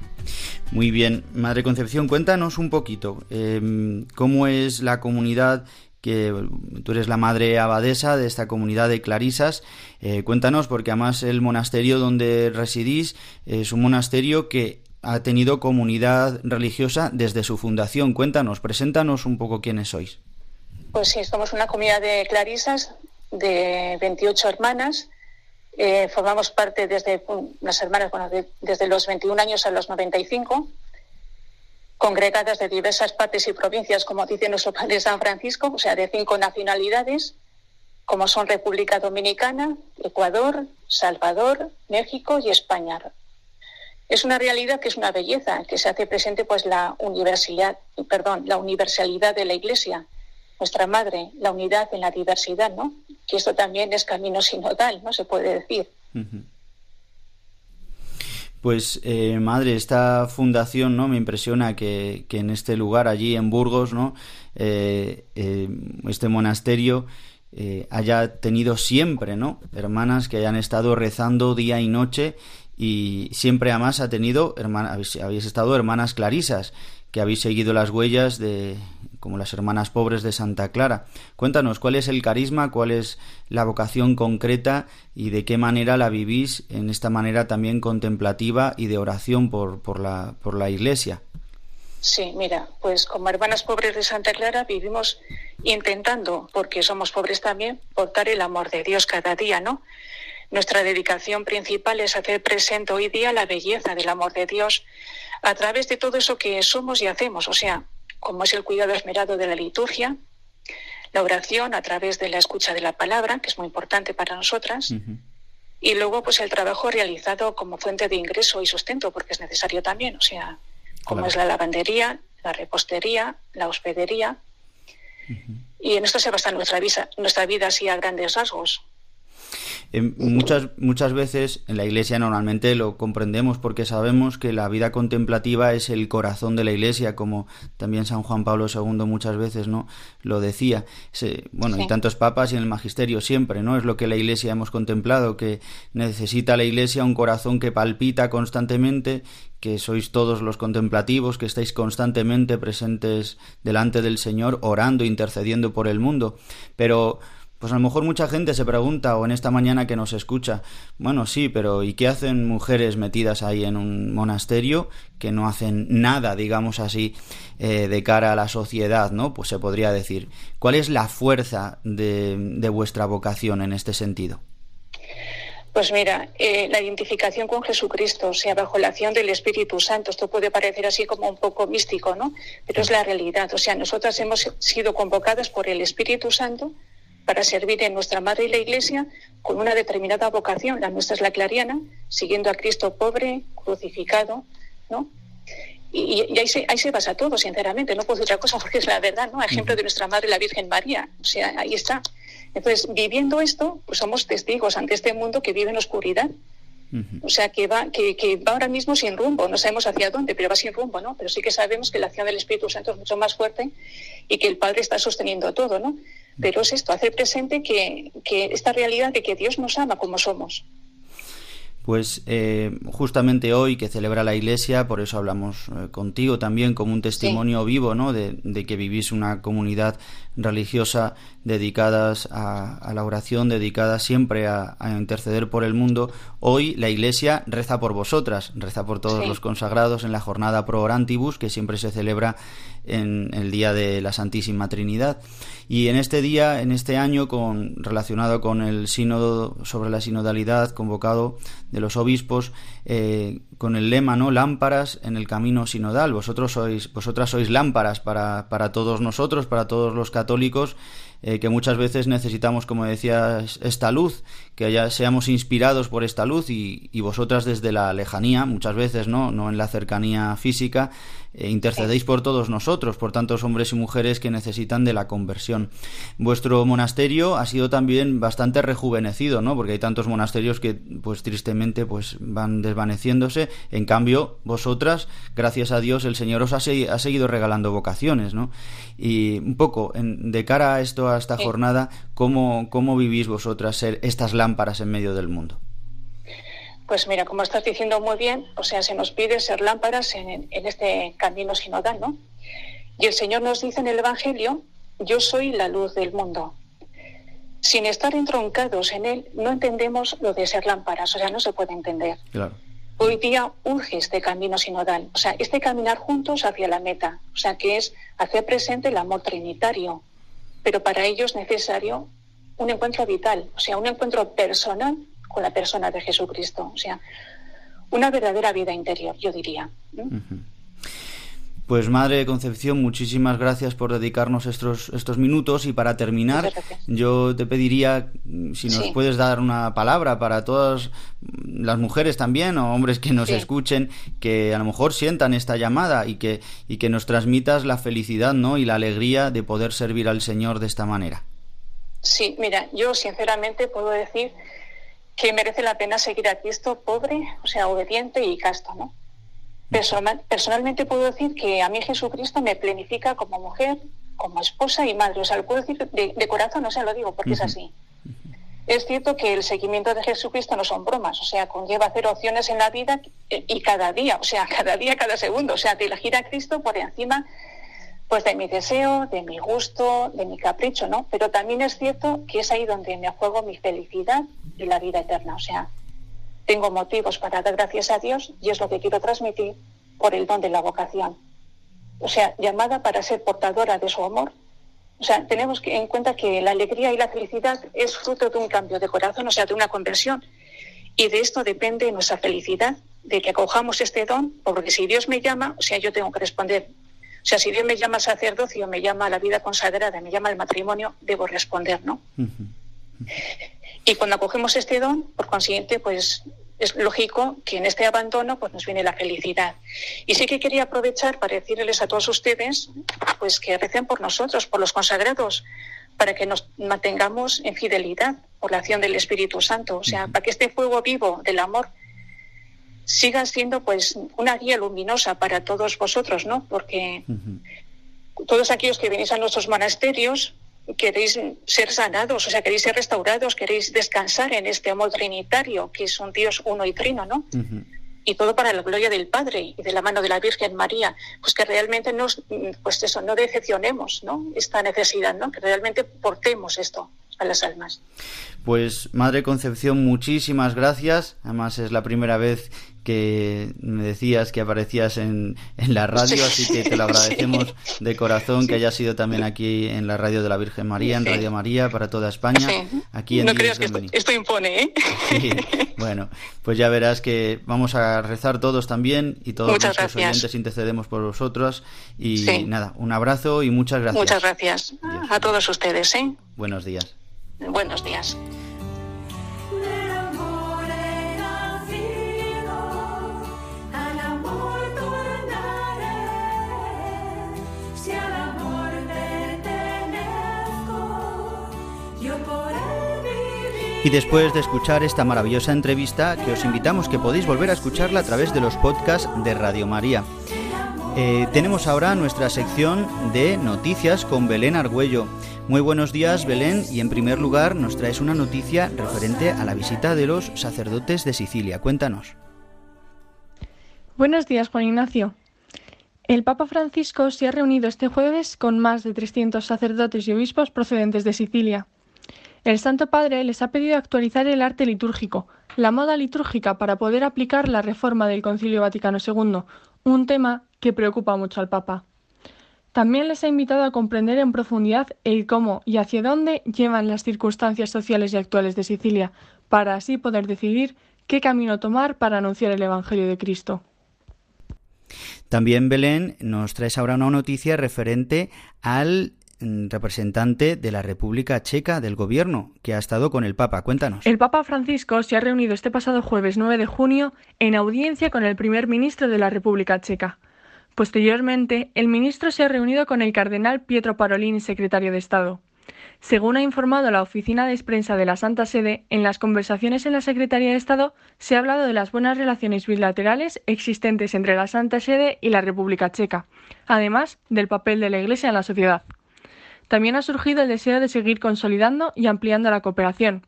Muy bien, Madre Concepción, cuéntanos un poquito em, cómo es la comunidad que tú eres la madre abadesa de esta comunidad de clarisas. Eh, cuéntanos, porque además el monasterio donde residís es un monasterio que ha tenido comunidad religiosa desde su fundación. Cuéntanos, preséntanos un poco quiénes sois. Pues sí, somos una comunidad de clarisas de 28 hermanas. Eh, formamos parte desde las hermanas, bueno, desde los 21 años a los 95 congregadas de diversas partes y provincias, como dice nuestro padre San Francisco, o sea, de cinco nacionalidades, como son República Dominicana, Ecuador, Salvador, México y España. Es una realidad que es una belleza, que se hace presente pues la universalidad, perdón, la universalidad de la Iglesia, nuestra madre, la unidad en la diversidad, ¿no? Que esto también es camino sinodal, ¿no? Se puede decir. Pues eh, madre, esta fundación, ¿no? Me impresiona que, en este lugar, allí en Burgos, ¿no? Eh, eh, este monasterio haya tenido siempre, ¿no? Hermanas que hayan estado rezando día y noche y siempre además ha tenido, habéis, habéis estado hermanas clarisas que habéis seguido las huellas de como las hermanas pobres de Santa Clara. Cuéntanos cuál es el carisma, cuál es la vocación concreta y de qué manera la vivís en esta manera también contemplativa y de oración por, por, la, por la Iglesia. Sí, mira, pues como hermanas pobres de Santa Clara vivimos intentando, porque somos pobres también, portar el amor de Dios cada día, ¿no? Nuestra dedicación principal es hacer presente hoy día la belleza del amor de Dios a través de todo eso que somos y hacemos, o sea, como es el cuidado esmerado de la liturgia, la oración a través de la escucha de la palabra, que es muy importante para nosotras, y luego pues el trabajo realizado como fuente de ingreso y sustento, porque es necesario también, o sea, como es la lavandería, la repostería, la hospedería. Y en esto se basa nuestra vida, nuestra vida así a grandes rasgos. Muchas, muchas veces en la Iglesia normalmente lo comprendemos porque sabemos que la vida contemplativa es el corazón de la Iglesia, como también San Juan Pablo II muchas veces no lo decía. bueno, y tantos papas y en el magisterio siempre, ¿no? Es lo que la Iglesia hemos contemplado, que necesita la Iglesia un corazón que palpita constantemente, que sois todos los contemplativos, que estáis constantemente presentes delante del Señor, orando, intercediendo por el mundo. Pero pues a lo mejor mucha gente se pregunta, o en esta mañana que nos escucha, bueno, sí, pero ¿y qué hacen mujeres metidas ahí en un monasterio que no hacen nada, digamos así, eh, de cara a la sociedad, ¿no? Pues se podría decir. ¿Cuál es la fuerza de, vuestra vocación en este sentido? Pues mira, eh, la identificación con Jesucristo, o sea, bajo la acción del Espíritu Santo, esto puede parecer así como un poco místico, ¿no? Pero es la realidad, o sea, nosotras hemos sido convocadas por el Espíritu Santo para servir en nuestra madre y la Iglesia con una determinada vocación. La nuestra es la clariana, siguiendo a Cristo pobre, crucificado, ¿no? Y, ahí, se, ahí se basa todo, sinceramente. No puedo decir otra cosa porque es la verdad, ¿no? Ejemplo de nuestra madre, la Virgen María. O sea, ahí está. Entonces, viviendo esto, pues somos testigos ante este mundo que vive en oscuridad. O sea, que va, que, que, va ahora mismo sin rumbo, no sabemos hacia dónde, pero va sin rumbo, ¿no? Pero sí que sabemos que la acción del Espíritu Santo es mucho más fuerte y que el Padre está sosteniendo todo, ¿no? Pero es esto, hacer presente que, que esta realidad de que Dios nos ama como somos. Pues eh, justamente hoy que celebra la Iglesia, por eso hablamos eh, contigo también como un testimonio vivo, ¿no? De, que vivís una comunidad religiosa dedicadas a, la oración, dedicadas siempre a, interceder por el mundo. Hoy la Iglesia reza por vosotras, reza por todos los consagrados en la jornada pro orantibus que siempre se celebra en el día de la Santísima Trinidad. Y en este día, en este año, con, relacionado con el sínodo sobre la sinodalidad convocado de los obispos, eh, con el lema, ¿no? Lámparas en el camino sinodal. Vosotros sois, vosotras sois lámparas para, para todos nosotros, para todos los católicos, eh, que muchas veces necesitamos, como decías, esta luz, que ya seamos inspirados por esta luz y, y vosotras desde la lejanía, muchas veces, ¿no? No en la cercanía física, eh, intercedéis por todos nosotros, por tantos hombres y mujeres que necesitan de la conversión. Vuestro monasterio ha sido también bastante rejuvenecido, ¿no? Porque hay tantos monasterios que, pues tristemente, pues van desvaneciéndose. En cambio, vosotras, gracias a Dios, el Señor os ha, seguido regalando vocaciones, ¿no? Y un poco, de cara a esto, a esta jornada, ¿cómo, ¿cómo vivís vosotras ser estas lámparas en medio del mundo? Pues mira, como estás diciendo muy bien, o sea, se nos pide ser lámparas en, este camino sinodal, ¿no? Y el Señor nos dice en el Evangelio, yo soy la luz del mundo. Sin estar entroncados en Él, no entendemos lo de ser lámparas, o sea, no se puede entender. Hoy día urge este camino sinodal, o sea, este caminar juntos hacia la meta, o sea, que es hacer presente el amor trinitario, pero para ello es necesario un encuentro vital, o sea, un encuentro personal con la persona de Jesucristo. O sea, una verdadera vida interior, yo diría. Pues Madre Concepción, muchísimas gracias por dedicarnos estos, estos minutos y para terminar yo te pediría si nos puedes dar una palabra para todas las mujeres también o hombres que nos escuchen que a lo mejor sientan esta llamada y que, y que nos transmitas la felicidad ¿no? y la alegría de poder servir al Señor de esta manera. Sí, mira, yo sinceramente puedo decir que merece la pena seguir a Cristo pobre, o sea, obediente y casto, ¿no? Personalmente puedo decir que a mí Jesucristo me planifica como mujer, como esposa y madre. O sea, lo puedo decir de, corazón, o sea, lo digo porque es así. Es cierto que el seguimiento de Jesucristo no son bromas, o sea, conlleva hacer opciones en la vida y cada día, o sea, cada día, cada segundo, o sea, de elegir a Cristo por encima pues de mi deseo, de mi gusto, de mi capricho, ¿no? Pero también es cierto que es ahí donde me juego mi felicidad y la vida eterna. O sea, tengo motivos para dar gracias a Dios y es lo que quiero transmitir por el don de la vocación. O sea, llamada para ser portadora de su amor. O sea, tenemos que en cuenta que la alegría y la felicidad es fruto de un cambio de corazón, o sea, de una conversión. Y de esto depende nuestra felicidad, de que acojamos este don, porque si Dios me llama, o sea, yo tengo que responder. O sea, si Dios me llama sacerdocio, me llama a la vida consagrada, me llama al matrimonio, debo responder, ¿no? Y cuando acogemos este don, por consiguiente, pues es lógico que en este abandono pues nos viene la felicidad. Y sí que quería aprovechar para decirles a todos ustedes pues que recen por nosotros, por los consagrados, para que nos mantengamos en fidelidad por la acción del Espíritu Santo, o sea, para que este fuego vivo del amor siga siendo pues una guía luminosa para todos vosotros, ¿no? Porque todos aquellos que venís a nuestros monasterios queréis ser sanados, o sea, queréis ser restaurados, queréis descansar en este amor trinitario, que es un Dios uno y trino, ¿no? Y todo para la gloria del Padre y de la mano de la Virgen María, pues que realmente nos, pues eso, no decepcionemos, ¿no? Esta necesidad, ¿no? Que realmente portemos esto a las almas. Pues Madre Concepción, muchísimas gracias. Además es la primera vez que me decías que aparecías en, en la radio, así que te lo agradecemos de corazón que hayas sido también aquí en la radio de la Virgen María, en Radio María para toda España. Aquí en no creas que esto, impone, ¿eh? Bueno, pues ya verás que vamos a rezar todos también y todos los nuestros oyentes intercedemos por vosotros. Y nada, un abrazo y muchas gracias. Muchas gracias a todos ustedes, ¿eh? Buenos días. Buenos días. Y después de escuchar esta maravillosa entrevista, que os invitamos que podéis volver a escucharla a través de los podcasts de Radio María. Eh, tenemos ahora nuestra sección de noticias con Belén Argüello. Muy buenos días, Belén, y en primer lugar nos traes una noticia referente a la visita de los sacerdotes de Sicilia. Cuéntanos. Buenos días, Juan Ignacio. El Papa Francisco se ha reunido este jueves con más de 300 sacerdotes y obispos procedentes de Sicilia. El Santo Padre les ha pedido actualizar el arte litúrgico, la moda litúrgica para poder aplicar la reforma del Concilio Vaticano II, un tema que preocupa mucho al Papa. También les ha invitado a comprender en profundidad el cómo y hacia dónde llevan las circunstancias sociales y actuales de Sicilia, para así poder decidir qué camino tomar para anunciar el Evangelio de Cristo. También, Belén, nos traes ahora una noticia referente al representante de la República Checa del Gobierno, que ha estado con el Papa. Cuéntanos. El Papa Francisco se ha reunido este pasado jueves 9 de junio en audiencia con el primer ministro de la República Checa. Posteriormente, el ministro se ha reunido con el cardenal Pietro Parolin, secretario de Estado. Según ha informado la oficina de prensa de la Santa Sede, en las conversaciones en la Secretaría de Estado se ha hablado de las buenas relaciones bilaterales existentes entre la Santa Sede y la República Checa, además del papel de la Iglesia en la sociedad. También ha surgido el deseo de seguir consolidando y ampliando la cooperación.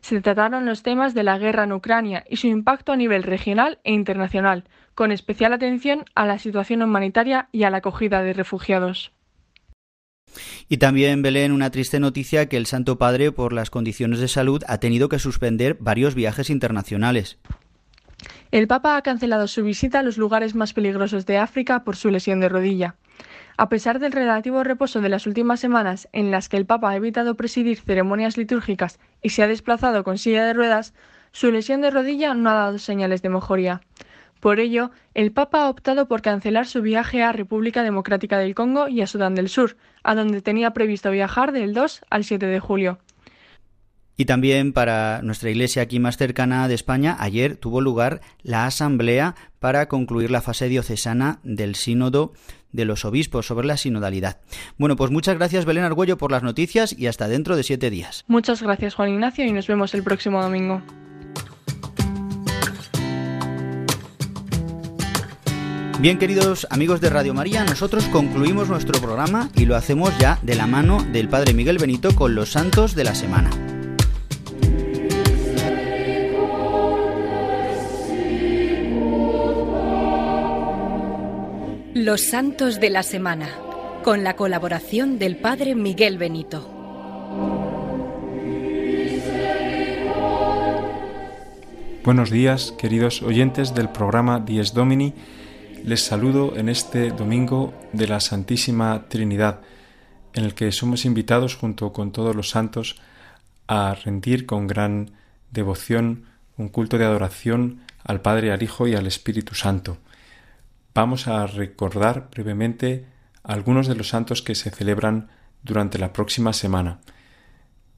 Se trataron los temas de la guerra en Ucrania y su impacto a nivel regional e internacional, con especial atención a la situación humanitaria y a la acogida de refugiados. Y también, Belén, una triste noticia que el Santo Padre, por las condiciones de salud, ha tenido que suspender varios viajes internacionales. El Papa ha cancelado su visita a los lugares más peligrosos de África por su lesión de rodilla. A pesar del relativo reposo de las últimas semanas en las que el Papa ha evitado presidir ceremonias litúrgicas y se ha desplazado con silla de ruedas, su lesión de rodilla no ha dado señales de mejoría. Por ello, el Papa ha optado por cancelar su viaje a República Democrática del Congo y a Sudán del Sur, a donde tenía previsto viajar del 2 al 7 de julio. Y también para nuestra iglesia aquí más cercana de España, ayer tuvo lugar la asamblea para concluir la fase diocesana del sínodo de los obispos sobre la sinodalidad. Bueno, pues muchas gracias Belén Argüello por las noticias y hasta dentro de siete días. Muchas gracias Juan Ignacio y nos vemos el próximo domingo. Bien, queridos amigos de Radio María, nosotros concluimos nuestro programa y lo hacemos ya de la mano del Padre Miguel Benito con los santos de la semana. Los Santos de la Semana, con la colaboración del Padre Miguel Benito. Buenos días, queridos oyentes del programa Dies Domini. Les saludo en este domingo de la Santísima Trinidad, en el que somos invitados junto con todos los santos a rendir con gran devoción un culto de adoración al Padre, al Hijo y al Espíritu Santo vamos a recordar brevemente algunos de los santos que se celebran durante la próxima semana.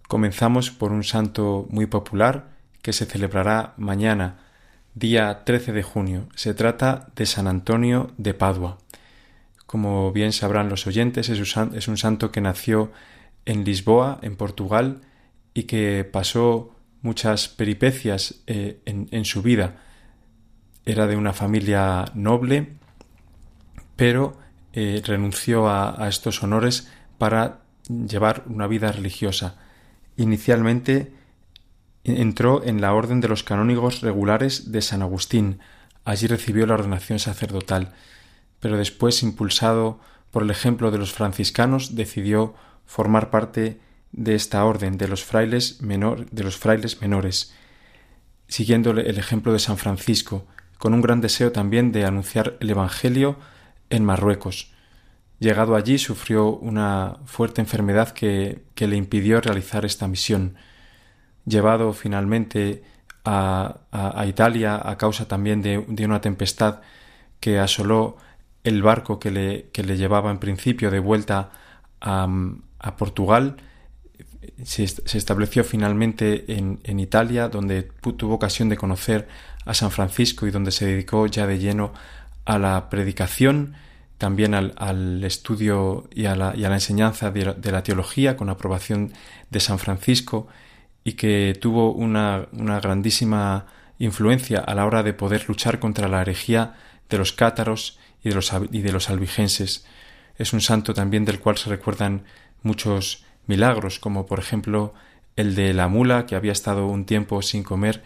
Comenzamos por un santo muy popular que se celebrará mañana, día 13 de junio. Se trata de San Antonio de Padua. Como bien sabrán los oyentes, es un santo que nació en Lisboa, en Portugal, y que pasó muchas peripecias eh, en, su vida. Era de una familia noble, pero eh, renunció a, estos honores para llevar una vida religiosa. Inicialmente entró en la orden de los canónigos regulares de San Agustín. Allí recibió la ordenación sacerdotal, pero después, impulsado por el ejemplo de los franciscanos, decidió formar parte de esta orden de los frailes, menor, de los frailes menores, siguiendo el ejemplo de San Francisco, con un gran deseo también de anunciar el Evangelio en Marruecos. Llegado allí sufrió una fuerte enfermedad que, que le impidió realizar esta misión. Llevado finalmente a, a, Italia a causa también de, de, una tempestad que asoló el barco que le, que le llevaba en principio de vuelta a, a Portugal, se, estableció finalmente en, en, Italia, donde tuvo ocasión de conocer a San Francisco y donde se dedicó ya de lleno a la predicación, también al, al estudio y a la, a la enseñanza de, de, la teología con aprobación de San Francisco y que tuvo una, una grandísima influencia a la hora de poder luchar contra la herejía de los cátaros y de los, y de los albigenses. Es un santo también del cual se recuerdan muchos milagros, como por ejemplo el de la mula que había estado un tiempo sin comer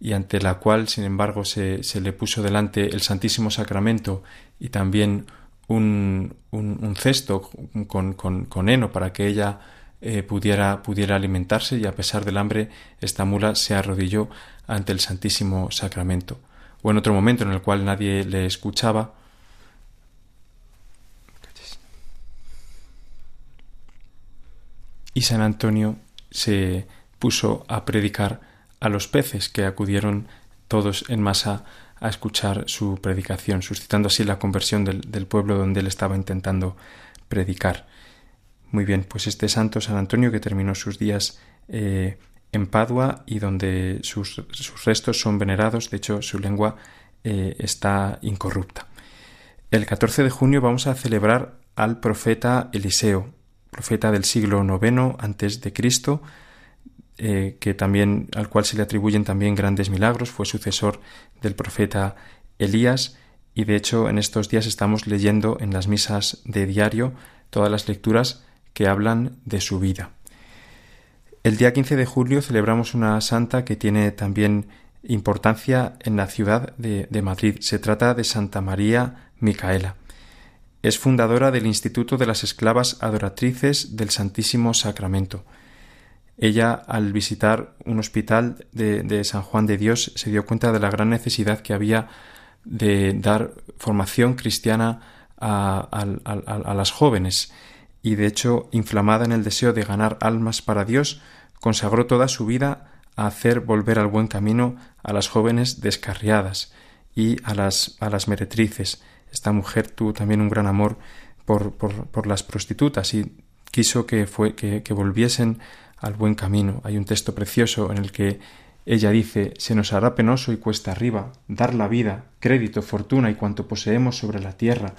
y ante la cual, sin embargo, se, se le puso delante el Santísimo Sacramento y también un, un, cesto con, con, con, heno para que ella eh, pudiera, pudiera alimentarse y a pesar del hambre esta mula se arrodilló ante el Santísimo Sacramento. O en otro momento en el cual nadie le escuchaba, y San Antonio se puso a predicar a los peces que acudieron todos en masa a escuchar su predicación, suscitando así la conversión del, pueblo donde él estaba intentando predicar. Muy bien, pues este santo San Antonio que terminó sus días eh, en Padua y donde sus, restos son venerados, de hecho su lengua eh, está incorrupta. El 14 de junio vamos a celebrar al profeta Eliseo, profeta del siglo IX antes de Cristo, eh, que también al cual se le atribuyen también grandes milagros, fue sucesor del profeta Elías y de hecho en estos días estamos leyendo en las misas de diario todas las lecturas que hablan de su vida. El día 15 de julio celebramos una santa que tiene también importancia en la ciudad de, de Madrid. Se trata de Santa María Micaela. Es fundadora del Instituto de las Esclavas Adoratrices del Santísimo Sacramento. Ella, al visitar un hospital de, San Juan de Dios, se dio cuenta de la gran necesidad que había de dar formación cristiana a, a, las jóvenes. Y de hecho, inflamada en el deseo de ganar almas para Dios, consagró toda su vida a hacer volver al buen camino a las jóvenes descarriadas y a las, a las meretrices, esta mujer tuvo también un gran amor por, por, las prostitutas y quiso que, fue, que, que volviesen al buen camino. Hay un texto precioso en el que ella dice Se nos hará penoso y cuesta arriba dar la vida, crédito, fortuna y cuanto poseemos sobre la tierra,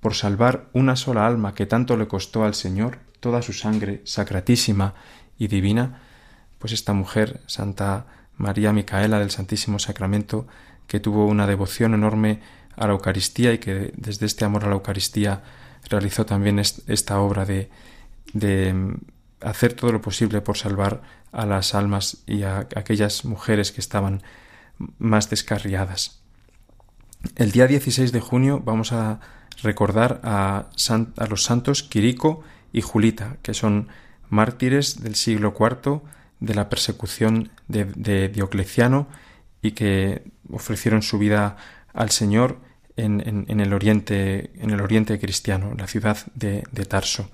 por salvar una sola alma que tanto le costó al Señor toda su sangre sacratísima y divina, pues esta mujer, Santa María Micaela del Santísimo Sacramento, que tuvo una devoción enorme a la Eucaristía y que desde este amor a la Eucaristía realizó también esta obra de, de hacer todo lo posible por salvar a las almas y a aquellas mujeres que estaban más descarriadas. El día 16 de junio vamos a recordar a, los santos Quirico y Julita, que son mártires del siglo IV de la persecución de, Diocleciano y que ofrecieron su vida al Señor en, el oriente, en el oriente cristiano, la ciudad de, Tarso.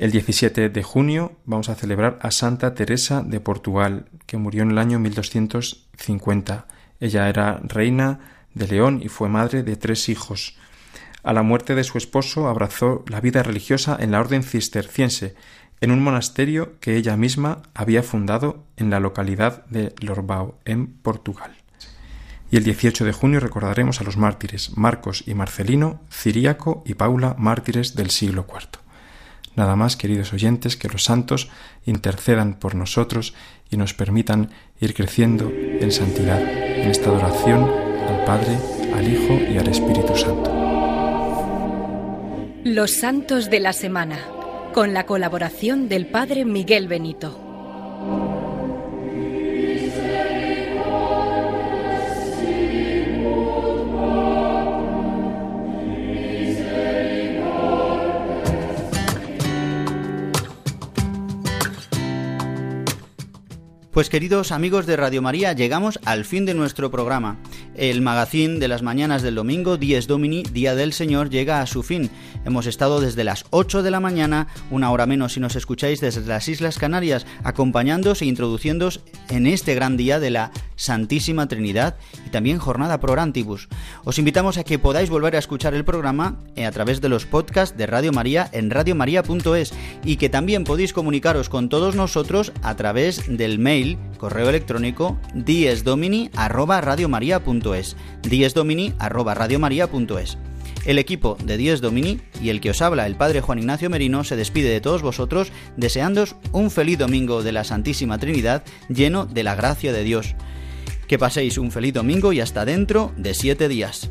El 17 de junio vamos a celebrar a Santa Teresa de Portugal, que murió en el año 1250. Ella era reina de León y fue madre de tres hijos. A la muerte de su esposo abrazó la vida religiosa en la orden cisterciense, en un monasterio que ella misma había fundado en la localidad de Lorbao, en Portugal. Y el 18 de junio recordaremos a los mártires Marcos y Marcelino, Ciríaco y Paula, mártires del siglo IV. Nada más, queridos oyentes, que los santos intercedan por nosotros y nos permitan ir creciendo en santidad, en esta adoración al Padre, al Hijo y al Espíritu Santo. Los santos de la semana, con la colaboración del Padre Miguel Benito. Pues queridos amigos de Radio María, llegamos al fin de nuestro programa. El magazín de las mañanas del domingo, Dies Domini, Día del Señor, llega a su fin. Hemos estado desde las 8 de la mañana, una hora menos si nos escucháis desde las Islas Canarias, acompañándoos e introduciéndoos en este gran día de la Santísima Trinidad y también jornada pro orantibus. Os invitamos a que podáis volver a escuchar el programa eh, a través de los podcasts de Radio María en radiomaria.es y que también podéis comunicaros con todos nosotros a través del mail, correo electrónico diesdomini@radiomaria.es, diesdomini@radiomaria.es. El equipo de Dies Domini y el que os habla, el Padre Juan Ignacio Merino, se despide de todos vosotros deseándoos un feliz domingo de la Santísima Trinidad lleno de la gracia de Dios. Que paséis un feliz domingo y hasta dentro de siete días.